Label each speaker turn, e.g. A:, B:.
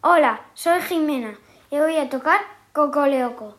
A: Hola, soy Jimena y voy a tocar Cocoleoco.